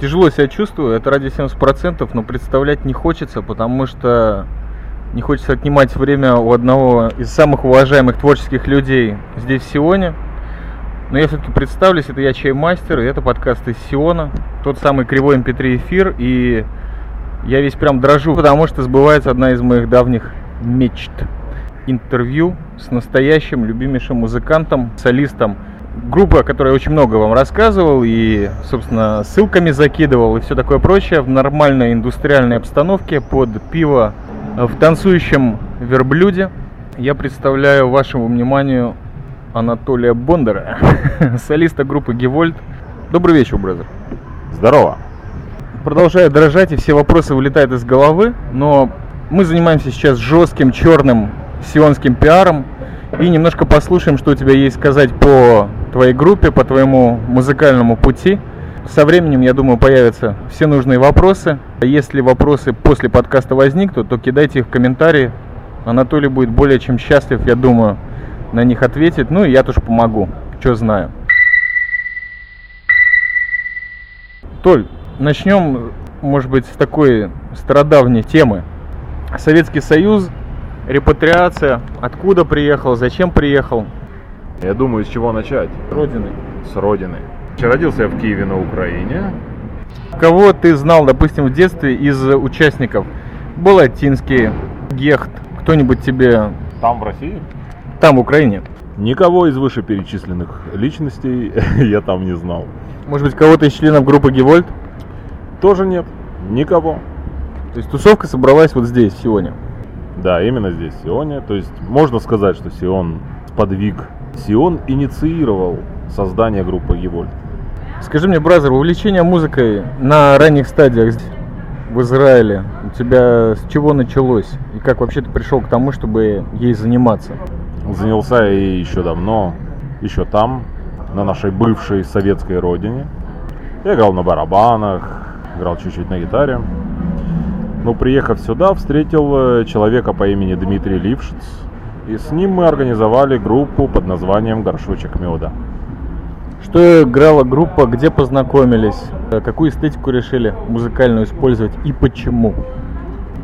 Тяжело себя чувствую, это ради 70%, но представлять не хочется, потому что не хочется отнимать время у одного из самых уважаемых творческих людей здесь, в Сионе. Но я все-таки представлюсь, это я Чаймастер, и это подкаст из Сиона, тот самый кривой MP3 эфир, и я весь прям дрожу, потому что сбывается одна из моих давних мечт. Интервью с настоящим любимейшим музыкантом, солистом группы, о которой я очень много вам рассказывал и, собственно, ссылками закидывал и все такое прочее в нормальной индустриальной обстановке под пиво в танцующем верблюде. Я представляю вашему вниманию Анатолия Бондара, солиста группы Гевольт. Добрый вечер, бразер. Здорово. Продолжаю дрожать, и все вопросы вылетают из головы, но мы занимаемся сейчас жестким черным сионским пиаром и немножко послушаем, что у тебя есть сказать по твоей группе, по твоему музыкальному пути. Со временем, я думаю, появятся все нужные вопросы. Если вопросы после подкаста возникнут, то кидайте их в комментарии. Анатолий будет более чем счастлив, я думаю, на них ответить. Ну и я тоже помогу, что знаю. Толь, начнем, может быть, с такой стародавней темы. Советский Союз, репатриация, откуда приехал, зачем приехал? Я думаю, с чего начать? Родины. С родины. Родился я в Киеве на Украине. Кого ты знал, допустим, в детстве из участников? Болотинский, Гехт, кто-нибудь тебе... Там, в России? Там, в Украине. Никого из вышеперечисленных личностей я там не знал. Может быть, кого-то из членов группы Гевольт? Тоже нет. Никого. То есть тусовка собралась вот здесь, Сионе? Да, именно здесь, Сионе. То есть можно сказать, что Сион сподвиг. Сион инициировал создание группы Гевольт. Скажи мне, бразер, увлечение музыкой на ранних стадиях в Израиле у тебя с чего началось? И как вообще ты пришел к тому, чтобы ей заниматься? Занялся я еще давно, еще там, на нашей бывшей советской родине. Я играл на барабанах, играл чуть-чуть на гитаре. Но приехав сюда, встретил э, человека по имени Дмитрий Лившиц. И с ним мы организовали группу под названием «Горшочек меда». Что играла группа, где познакомились, э, какую эстетику решили музыкальную использовать и почему?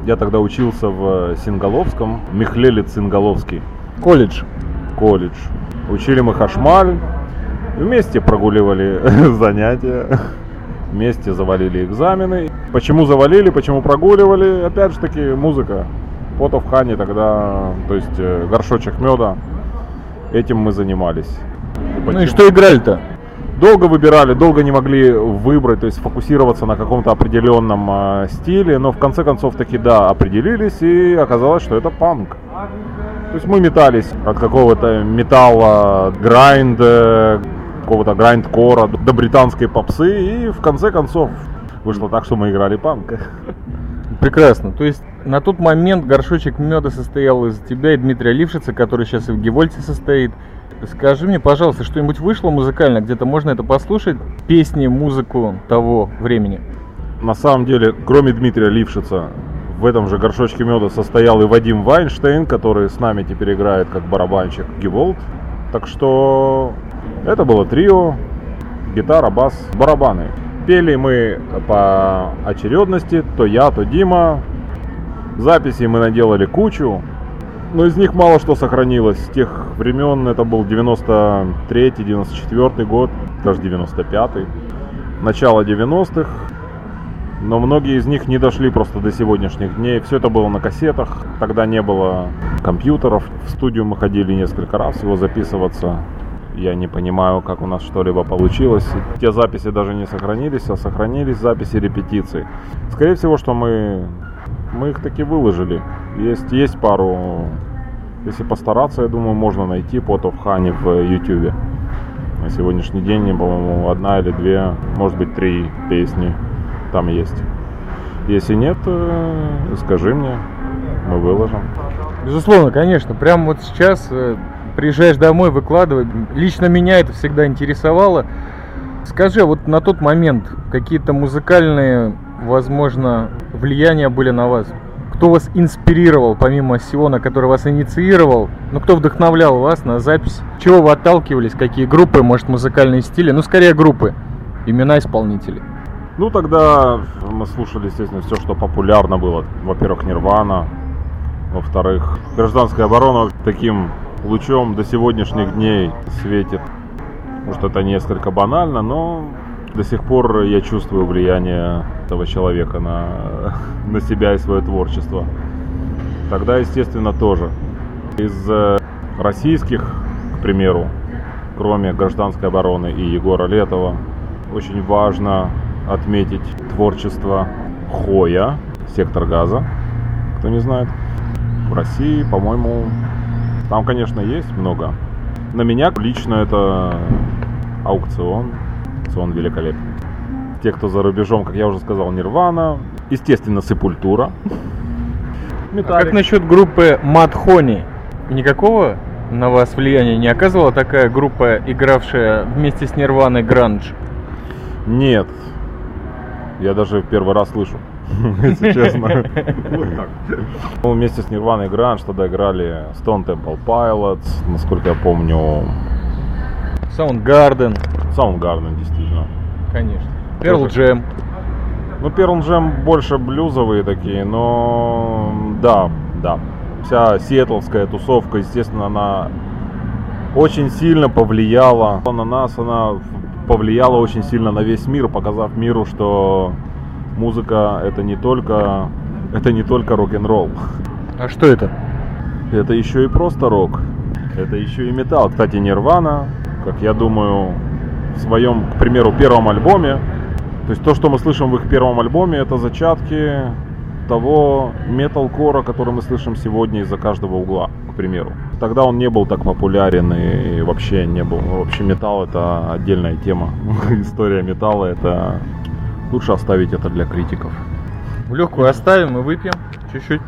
Я тогда учился в Сингаловском, Михлелец Сингаловский. Колледж. Колледж. Учили мы хашмаль, вместе прогуливали занятия, вместе завалили экзамены. Почему завалили, почему прогуливали? Опять же таки музыка. Фото в Хане тогда, то есть э, горшочек меда. Этим мы занимались. Ну и что играли-то? Долго выбирали, долго не могли выбрать, то есть фокусироваться на каком-то определенном э, стиле, но в конце концов таки да, определились и оказалось, что это панк. То есть мы метались от какого-то металла, грайнд, какого-то грайнд-кора до британской попсы и в конце концов вышло так, что мы играли панк. Прекрасно. То есть на тот момент горшочек меда состоял из тебя и Дмитрия Лившица, который сейчас и в Гевольте состоит. Скажи мне, пожалуйста, что-нибудь вышло музыкально? Где-то можно это послушать? Песни, музыку того времени? На самом деле, кроме Дмитрия Лившица, в этом же горшочке меда состоял и Вадим Вайнштейн, который с нами теперь играет как барабанщик Геволт. Так что это было трио, гитара, бас, барабаны. Пели мы по очередности, то я, то Дима. Записей мы наделали кучу но из них мало что сохранилось. С тех времен это был 93-й, 94 год, даже 95-й. Начало 90-х. Но многие из них не дошли просто до сегодняшних дней. Все это было на кассетах. Тогда не было компьютеров. В студию мы ходили несколько раз его записываться. Я не понимаю, как у нас что-либо получилось. Те записи даже не сохранились, а сохранились записи репетиций. Скорее всего, что мы, мы их таки выложили. Есть, есть пару, если постараться, я думаю, можно найти of Honey в YouTube. На сегодняшний день, по-моему, одна или две, может быть, три песни там есть. Если нет, э, скажи мне, мы выложим. Безусловно, конечно. Прямо вот сейчас э, приезжаешь домой, выкладывай. Лично меня это всегда интересовало. Скажи, а вот на тот момент какие-то музыкальные, возможно, влияния были на вас? кто вас инспирировал, помимо Сиона, который вас инициировал, ну, кто вдохновлял вас на запись, чего вы отталкивались, какие группы, может, музыкальные стили, ну, скорее группы, имена исполнителей. Ну, тогда мы слушали, естественно, все, что популярно было. Во-первых, Нирвана. Во-вторых, гражданская оборона таким лучом до сегодняшних дней светит. Может, это несколько банально, но до сих пор я чувствую влияние этого человека на, на себя и свое творчество. Тогда, естественно, тоже. Из э, российских, к примеру, кроме гражданской обороны и Егора Летова, очень важно отметить творчество Хоя, сектор газа, кто не знает. В России, по-моему, там, конечно, есть много. На меня лично это аукцион. Аукцион великолепный. Те, кто за рубежом, как я уже сказал, Нирвана. Естественно, Сепультура. А как насчет группы Мадхони? Никакого на вас влияния не оказывала такая группа, игравшая вместе с Нирваной Гранж? Нет. Я даже первый раз слышу, если честно. Ну, вместе с Нирваной Гранж тогда играли Stone Temple Pilots, насколько я помню. Soundgarden. Soundgarden, действительно. Конечно. Pearl Jam. Ну, Pearl Jam больше блюзовые такие, но да, да. Вся сиэтловская тусовка, естественно, она очень сильно повлияла на нас, она повлияла очень сильно на весь мир, показав миру, что музыка это не только это не только рок-н-ролл. А что это? Это еще и просто рок. Это еще и металл. Кстати, Нирвана, как я думаю, в своем, к примеру, первом альбоме, то есть то, что мы слышим в их первом альбоме, это зачатки того металкора, который мы слышим сегодня из-за каждого угла, к примеру. Тогда он не был так популярен и вообще не был. Вообще металл это отдельная тема. История металла это лучше оставить это для критиков. Легкую оставим и выпьем чуть-чуть.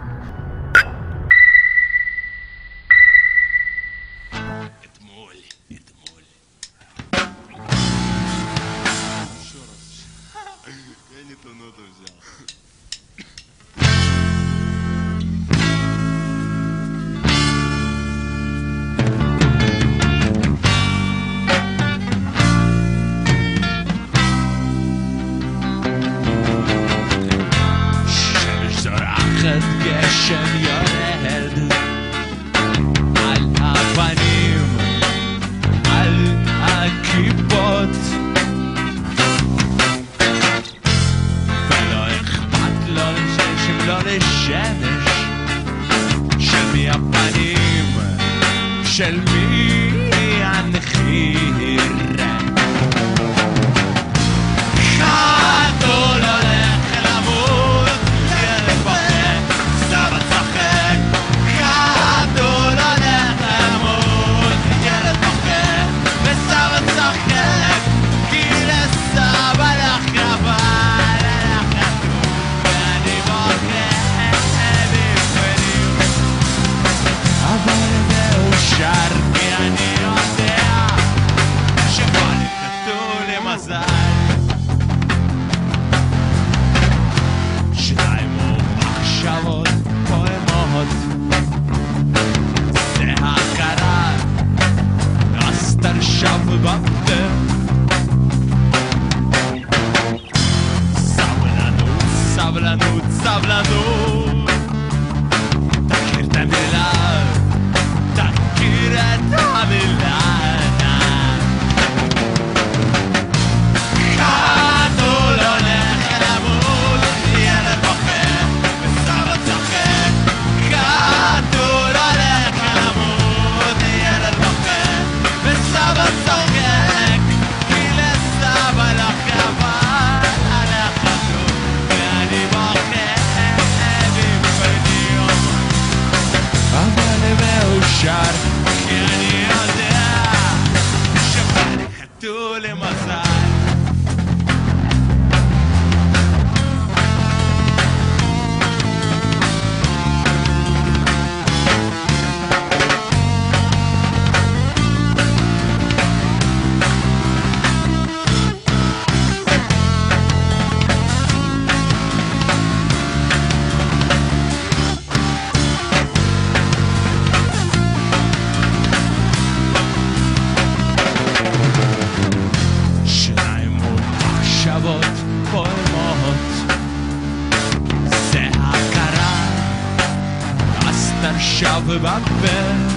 rüber quer.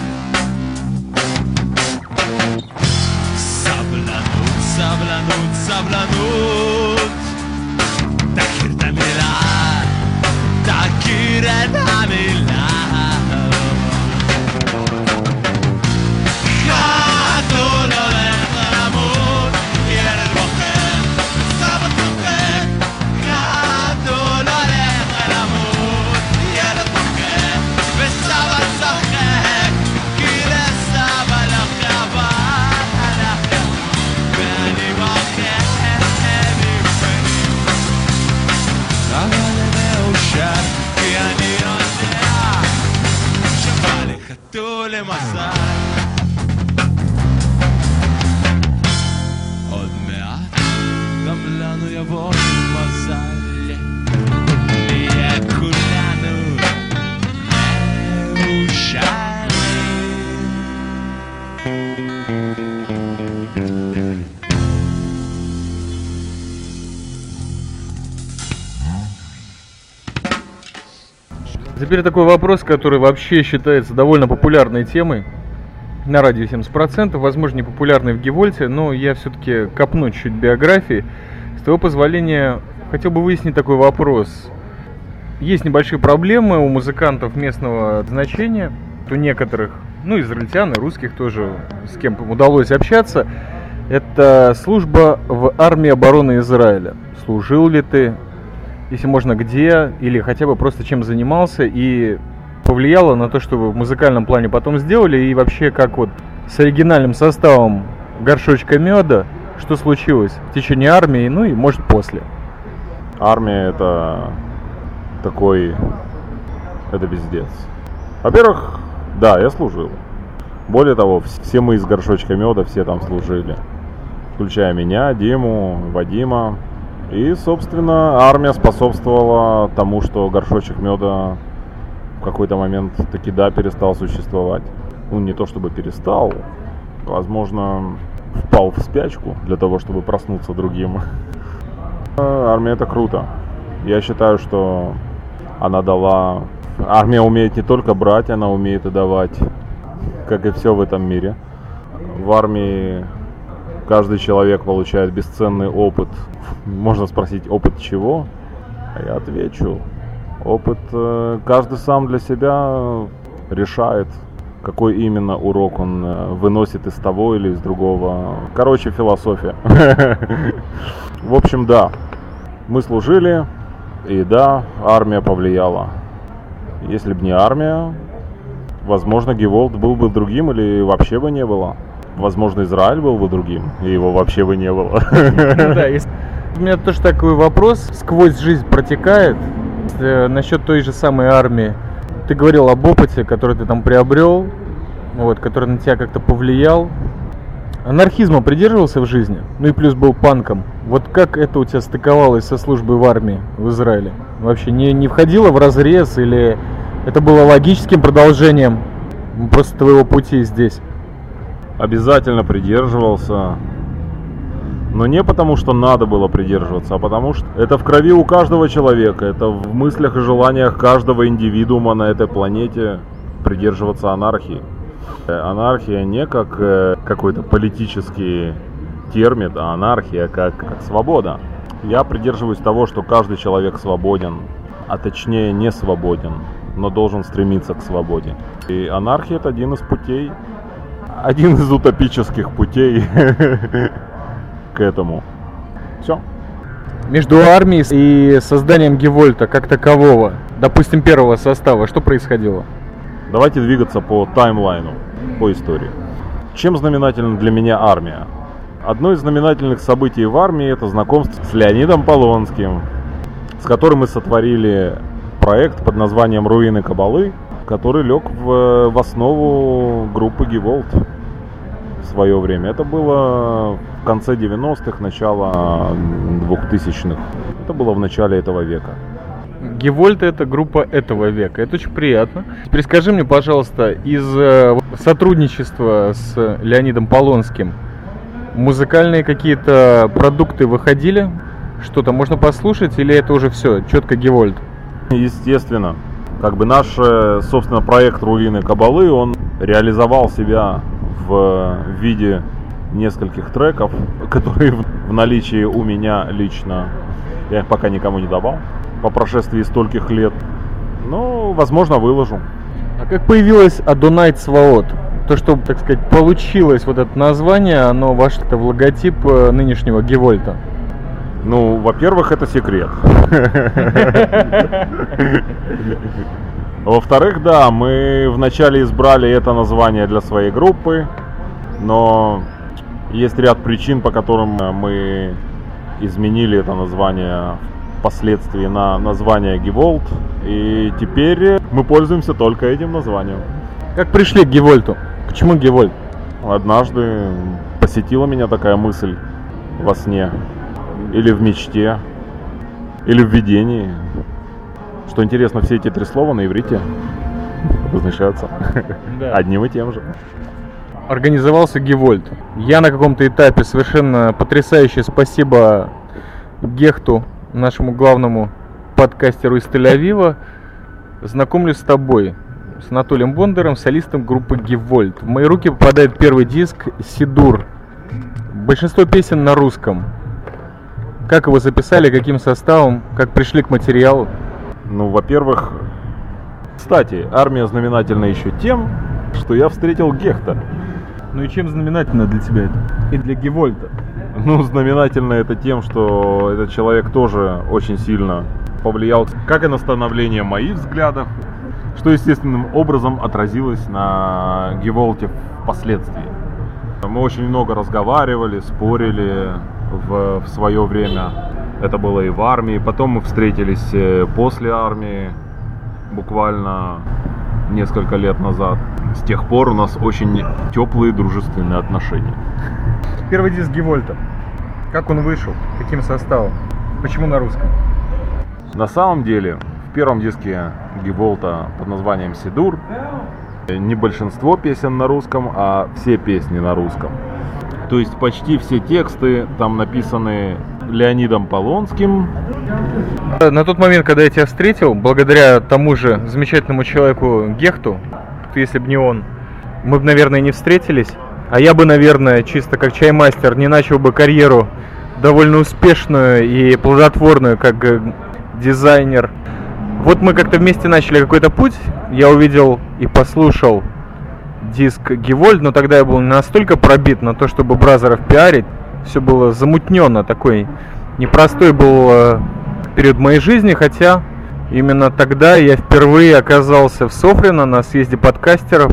Теперь такой вопрос, который вообще считается довольно популярной темой на радио 70%, возможно, не популярный в Гевольте, но я все-таки копну чуть биографии. С твоего позволения, хотел бы выяснить такой вопрос. Есть небольшие проблемы у музыкантов местного значения, у некоторых, ну, израильтян и русских тоже, с кем удалось общаться. Это служба в армии обороны Израиля. Служил ли ты? Если можно, где? Или хотя бы просто чем занимался? И повлияло на то, что вы в музыкальном плане потом сделали? И вообще, как вот с оригинальным составом горшочка меда, что случилось в течение армии, ну и может после? Армия это такой, это пиздец. Во-первых, да, я служил. Более того, вс- все мы из горшочка меда, все там служили. Включая меня, Диму, Вадима. И, собственно, армия способствовала тому, что горшочек меда в какой-то момент таки да перестал существовать. Ну, не то чтобы перестал, возможно, впал в спячку для того, чтобы проснуться другим. Армия это круто. Я считаю, что она дала... Армия умеет не только брать, она умеет и давать, как и все в этом мире. В армии каждый человек получает бесценный опыт. Можно спросить, опыт чего? А я отвечу. Опыт э, каждый сам для себя решает, какой именно урок он э, выносит из того или из другого. Короче, философия. В общем, да, мы служили, и да, армия повлияла. Если бы не армия, возможно, Геволд был бы другим или вообще бы не было. Возможно, Израиль был бы другим, и его вообще бы не было. Ну да, если- У меня тоже такой вопрос сквозь жизнь протекает э, насчет той же самой армии. Ты говорил об опыте, который ты там приобрел, вот, который на тебя как-то повлиял. Анархизма придерживался в жизни, ну и плюс был панком. Вот как это у тебя стыковалось со службой в армии в Израиле? Вообще не, не входило в разрез или это было логическим продолжением просто твоего пути здесь? Обязательно придерживался. Но не потому, что надо было придерживаться, а потому что это в крови у каждого человека, это в мыслях и желаниях каждого индивидуума на этой планете придерживаться анархии. Э, Анархия не как э, какой-то политический термин, а анархия как, как свобода. Я придерживаюсь того, что каждый человек свободен, а точнее не свободен, но должен стремиться к свободе. И анархия это один из путей, один из утопических путей к этому. Все. Между армией и созданием Гевольта как такового, допустим, первого состава, что происходило? Давайте двигаться по таймлайну, по истории. Чем знаменательна для меня армия? Одно из знаменательных событий в армии это знакомство с Леонидом Полонским, с которым мы сотворили проект под названием «Руины Кабалы», который лег в, в основу группы Геволт в свое время. Это было в конце 90-х, начало 2000-х. Это было в начале этого века. Гевольт это группа этого века. Это очень приятно. Теперь скажи мне, пожалуйста, из э, сотрудничества с Леонидом Полонским музыкальные какие-то продукты выходили? Что-то можно послушать или это уже все? Четко Гевольт. Естественно. Как бы наш, э, собственно, проект «Руины Кабалы», он реализовал себя в виде нескольких треков, которые в в наличии у меня лично. Я их пока никому не давал по прошествии стольких лет. Ну, возможно, выложу. А как появилась Адонайт Сваот? То, что, так сказать, получилось вот это название, оно вошло в логотип э, нынешнего Гевольта. Ну, во-первых, это секрет. Во-вторых, да, мы вначале избрали это название для своей группы, но есть ряд причин, по которым мы изменили это название впоследствии на название Геволт, и теперь мы пользуемся только этим названием. Как пришли к Гевольту? Почему Гевольт? Однажды посетила меня такая мысль во сне, или в мечте, или в видении. Что интересно, все эти три слова на иврите возношаются Да. одним и тем же. Организовался Гевольт. Я на каком-то этапе совершенно потрясающе спасибо Гехту, нашему главному подкастеру из Тель-Авива, знакомлюсь с тобой, с Анатолием Бондаром, солистом группы Гевольт. В мои руки попадает первый диск Сидур. Большинство песен на русском. Как его записали, каким составом, как пришли к материалу? Ну, во-первых, кстати, армия знаменательна еще тем, что я встретил Гехта. Ну и чем знаменательно для тебя это? И для Гевольта? Ну, знаменательно это тем, что этот человек тоже очень сильно повлиял как и на становление моих взглядов, что естественным образом отразилось на Геволте впоследствии. Мы очень много разговаривали, спорили в, в свое время. Это было и в армии. Потом мы встретились э, после армии, буквально несколько лет назад. С тех пор у нас очень теплые дружественные отношения. Первый диск Гевольта. Как он вышел? Каким составом? Почему на русском? На самом деле, в первом диске Геволта под названием Сидур не большинство песен на русском, а все песни на русском. То есть почти все тексты там написаны Леонидом Полонским. На тот момент, когда я тебя встретил, благодаря тому же замечательному человеку Гехту, если бы не он, мы бы, наверное, не встретились. А я бы, наверное, чисто как чаймастер, не начал бы карьеру довольно успешную и плодотворную, как дизайнер. Вот мы как-то вместе начали какой-то путь. Я увидел и послушал диск Гевольд, но тогда я был не настолько пробит на то, чтобы бразеров пиарить. Все было замутненно, такой непростой был э, период моей жизни, хотя именно тогда я впервые оказался в Софрино на съезде подкастеров.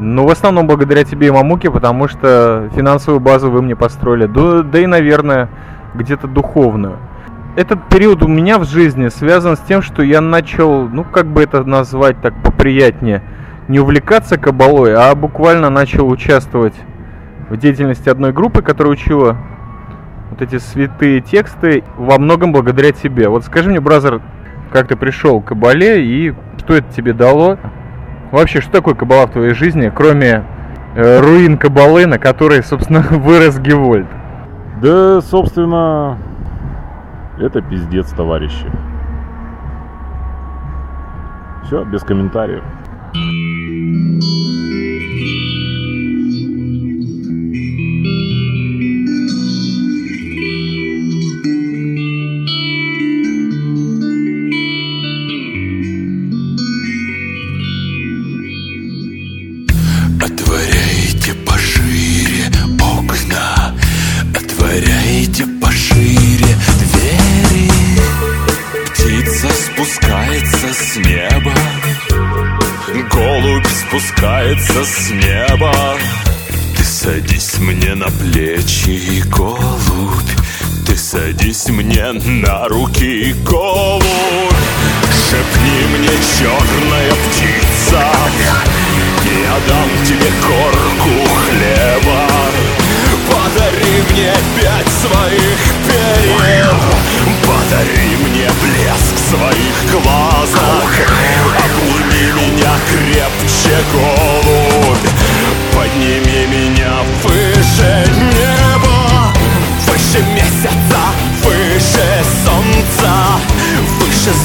Ну, в основном благодаря тебе и Мамуке, потому что финансовую базу вы мне построили. Да, да и, наверное, где-то духовную. Этот период у меня в жизни связан с тем, что я начал, ну, как бы это назвать так поприятнее, не увлекаться кабалой, а буквально начал участвовать в деятельности одной группы, которая учила вот эти святые тексты во многом благодаря тебе. Вот скажи мне, бразер, как ты пришел к кабале и что это тебе дало? Вообще, что такое кабала в твоей жизни, кроме э, руин кабалы, на которой, собственно, вырос Гевольд? Да, собственно, это пиздец, товарищи. Все, без комментариев. Música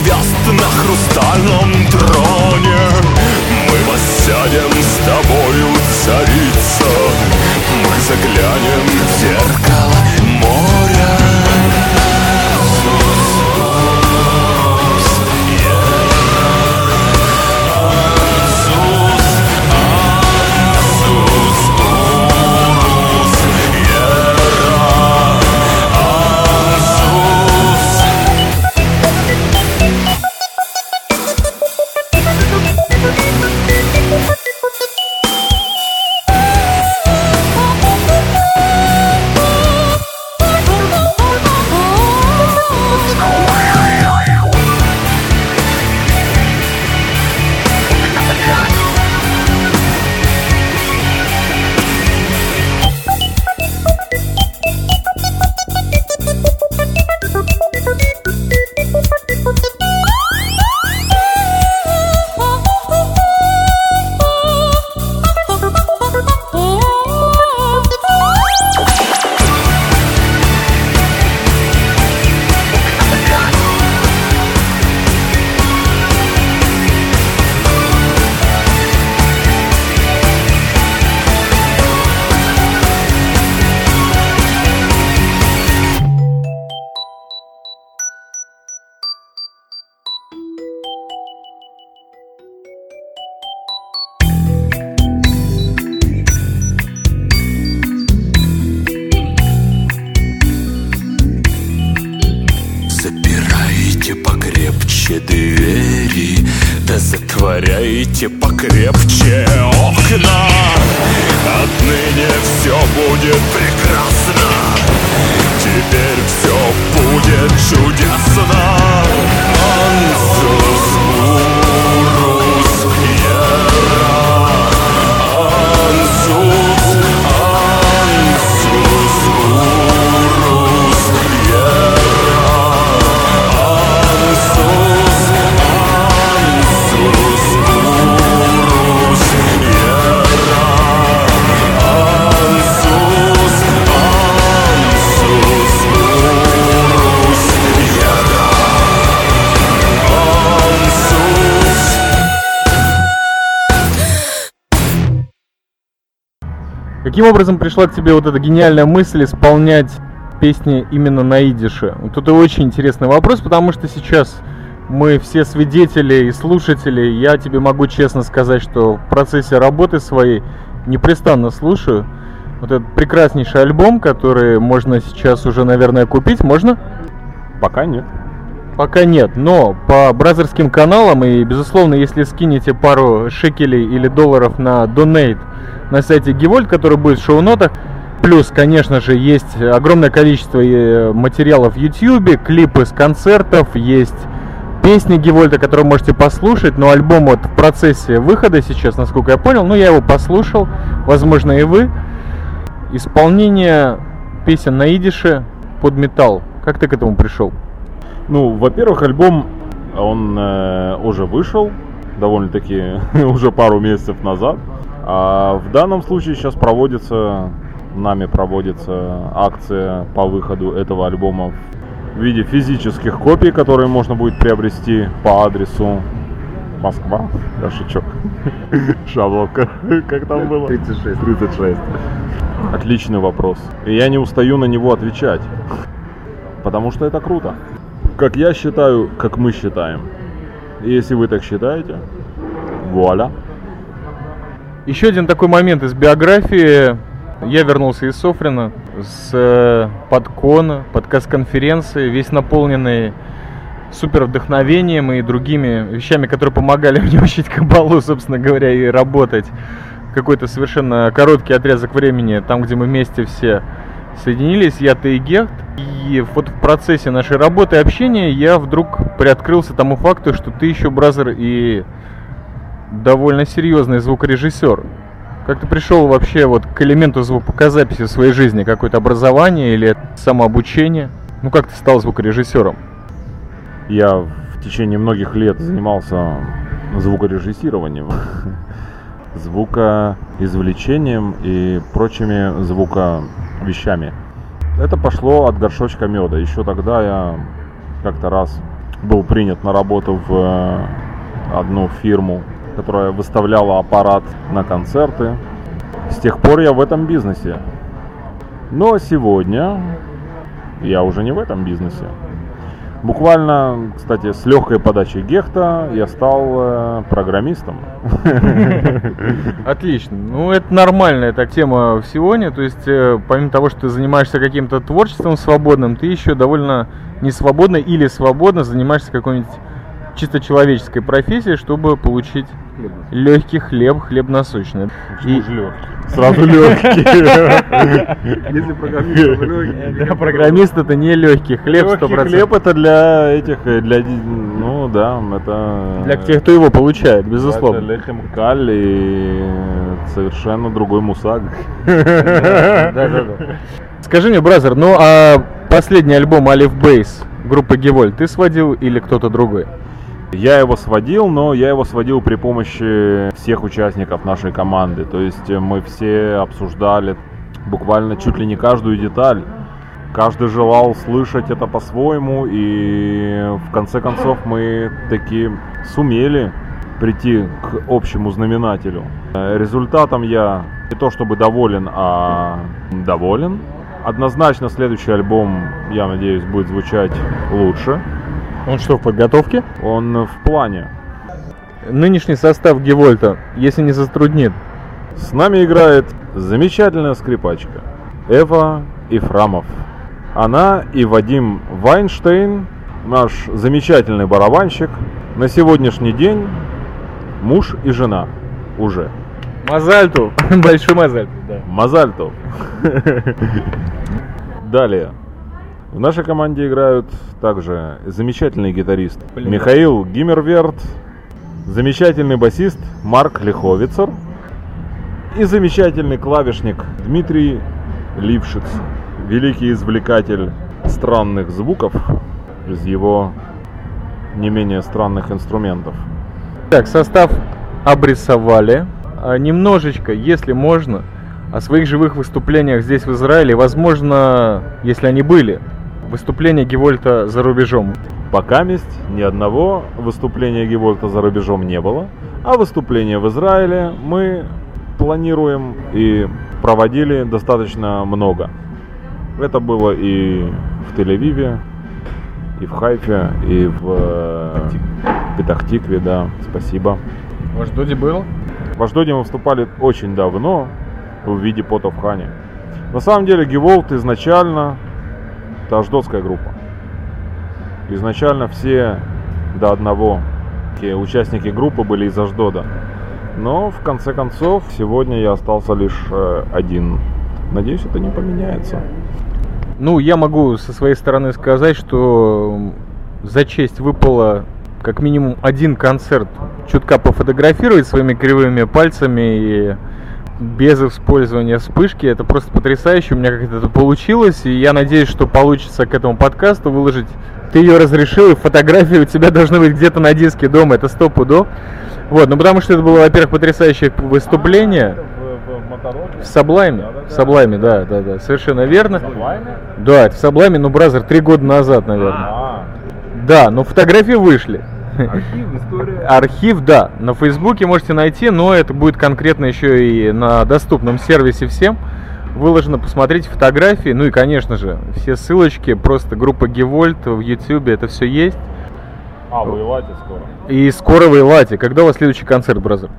звезд на хрустальном троне. Мы воссядем с тобою царица. Мы заглянем в зеркало Каким образом пришла к тебе вот эта гениальная мысль исполнять песни именно на идише? Вот это очень интересный вопрос, потому что сейчас мы все свидетели и слушатели. Я тебе могу честно сказать, что в процессе работы своей непрестанно слушаю вот этот прекраснейший альбом, который можно сейчас уже, наверное, купить. Можно? Пока нет. Пока нет, но по бразерским каналам и, безусловно, если скинете пару шекелей или долларов на Donate на сайте Гивольт, который будет в шоу-нотах, плюс, конечно же, есть огромное количество э, материалов в YouTube, клипы с концертов, есть песни Гивольта, которые можете послушать, но альбом вот в процессе выхода сейчас, насколько я понял, ну я его послушал, возможно и вы. Исполнение песен на идише под металл. Как ты к этому пришел? Ну, во-первых, альбом, он э, уже вышел, довольно-таки уже пару месяцев назад. А в данном случае сейчас проводится, нами проводится акция по выходу этого альбома в виде физических копий, которые можно будет приобрести по адресу Москва, шучу. Шаловка, как там было? 36. 36. Отличный вопрос. И я не устаю на него отвечать. Потому что это круто. Как я считаю, как мы считаем. И если вы так считаете, вуаля. Еще один такой момент из биографии. Я вернулся из Софрина с э, подкона, подкаст-конференции, весь наполненный супер вдохновением и другими вещами, которые помогали мне учить кабалу, собственно говоря, и работать какой-то совершенно короткий отрезок времени, там, где мы вместе все соединились, я, ты и Герт. И вот в процессе нашей работы и общения я вдруг приоткрылся тому факту, что ты еще, бразер, и довольно серьезный звукорежиссер. Как ты пришел вообще вот к элементу звукозаписи в своей жизни? Какое-то образование или самообучение? Ну как ты стал звукорежиссером? Я в течение многих лет занимался звукорежиссированием, звукоизвлечением и прочими звуковещами. Это пошло от горшочка меда. Еще тогда я как-то раз был принят на работу в э, одну фирму, которая выставляла аппарат на концерты. С тех пор я в этом бизнесе. Но сегодня я уже не в этом бизнесе. Буквально, кстати, с легкой подачи Гехта я стал э, программистом. Отлично. Ну, это нормальная так тема в Сионе. То есть, э, помимо того, что ты занимаешься каким-то творчеством свободным, ты еще довольно не свободно или свободно занимаешься какой-нибудь чисто человеческой профессией, чтобы получить легкий хлеб, хлеб насущный. И- Сразу легкий. Если программист легкий. Да, программист это не легкий хлеб, Легкий 100%. хлеб это для этих, э, для, ну да, это... Для тех, кто его получает, Это безусловно. лехем каль и совершенно другой мусаг. Скажи мне, бразер, ну а последний альбом Алиф Бейс группы Геволь ты сводил или кто-то другой? Я его сводил, но я его сводил при помощи всех участников нашей команды. То есть э, мы все обсуждали буквально чуть ли не каждую деталь. Каждый желал слышать это по-своему, и в конце концов мы таки сумели прийти к общему знаменателю. Э, Результатом я не то чтобы доволен, а доволен. Однозначно следующий альбом, я надеюсь, будет звучать лучше. Он что, в подготовке? Он в плане. Нынешний состав Гевольта, если не затруднит, С нами играет замечательная скрипачка Эва Ифрамов. Она и Вадим Вайнштейн, наш замечательный барабанщик, на сегодняшний день муж и жена уже. Мазальту, большой Мазальту, да. Мазальтов. Далее. В нашей команде играют также замечательный гитарист Блин, Михаил Гиммерверт, замечательный басист Марк Лиховицер и замечательный клавишник Дмитрий Лившиц, великий извлекатель странных звуков из его не менее странных инструментов. Так, состав обрисовали. А, Немножечко, если можно, о своих живых выступлениях здесь в Израиле, возможно, если они были, выступления Гевольта за рубежом. Пока месть ни одного выступления Гевольта за рубежом не было, а выступления в Израиле мы планируем и проводили достаточно много. Это было и в Тель-Авиве, и в Хайфе, и в э, Петахтикве, да, спасибо. В Аждоде был? В Аждоде мы выступали очень давно в виде пота в Хане. На самом деле Геволт изначально это аждотская группа. Изначально все до одного участники группы были из Аждода. Но в конце концов сегодня я остался лишь э, один. Надеюсь, это не поменяется. Ну, я могу со своей стороны сказать, что за честь выпало как минимум один концерт чутка пофотографировать своими кривыми пальцами и без использования вспышки. Это просто потрясающе. У меня как-то это получилось. И я надеюсь, что получится к этому подкасту выложить. Ты ее разрешил, и фотографии у тебя должны быть где-то на диске дома. Это сто пудов. Вот, ну потому что это было, во-первых, потрясающее выступление. В Саблайме. В Саблайме, да, да, да, совершенно верно. Да, это в Саблайме, ну, brother, три года назад, наверное. Да, но фотографии вышли. Архив, история. Архив, да, на Фейсбуке можете найти, но это будет конкретно еще и на доступном сервисе всем. Выложено, посмотрите фотографии, ну и, конечно же, все ссылочки, просто группа Гевольт в Ютубе, это все есть. А, воевать скоро. И скоро в Эйлате. Когда у вас следующий концерт, brother?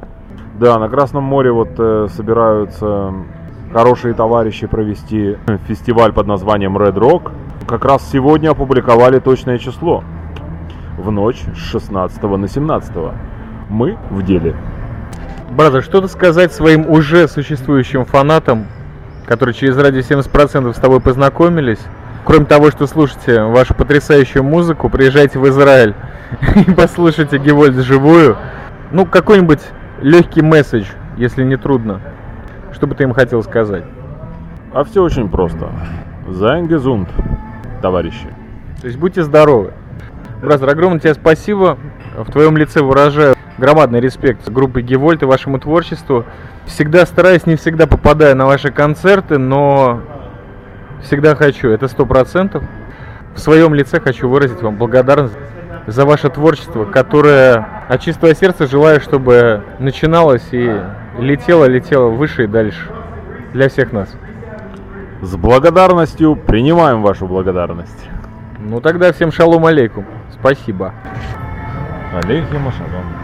Да, на Красном море вот э, собираются хорошие товарищи провести фестиваль под названием Red Rock. Как раз сегодня опубликовали точное число. В ночь с 16 на 17. Мы в деле. Brother, что-то сказать своим уже существующим фанатам, которые через радио 70% с тобой познакомились? Кроме того, что слушайте вашу потрясающую музыку, приезжайте в Израиль и послушайте Гевольт живую. Ну, какой-нибудь легкий месседж, если не трудно. Что бы ты им хотел сказать? А все очень просто. זײַט געזונט, товарищи. То есть будьте здоровы. Brother, огромное тебе спасибо. В твоем лице выражаю громадный респект группе Гевольт и вашему творчеству. Всегда стараюсь, не всегда попадая на ваши концерты, но всегда хочу, это сто процентов. В своем лице хочу выразить вам благодарность за ваше творчество, которое от чистого сердца желаю, чтобы начиналось и летело, летело выше и дальше для всех нас. С благодарностью принимаем вашу благодарность. Ну тогда всем шалом алейкум. Спасибо. Алейхи Машалам.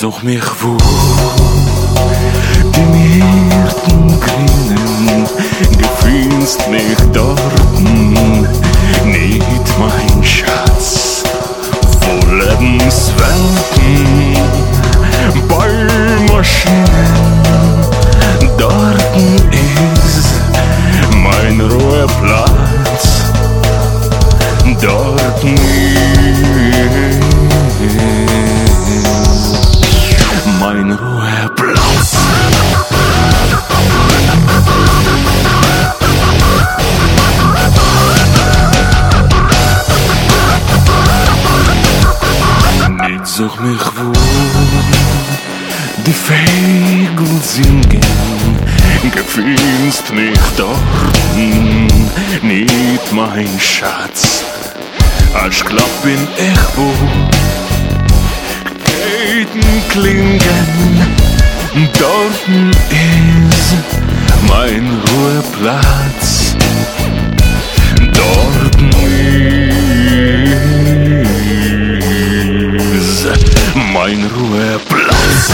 such mich wo den Hirten grinnen, du findest mich dort. echo Gaten klingen, Dort ist mein Ruheplatz. Dort ist mein Ruheplatz.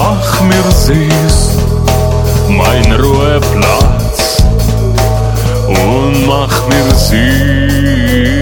Mach mir süß mein Ruheplatz und mach mir süß.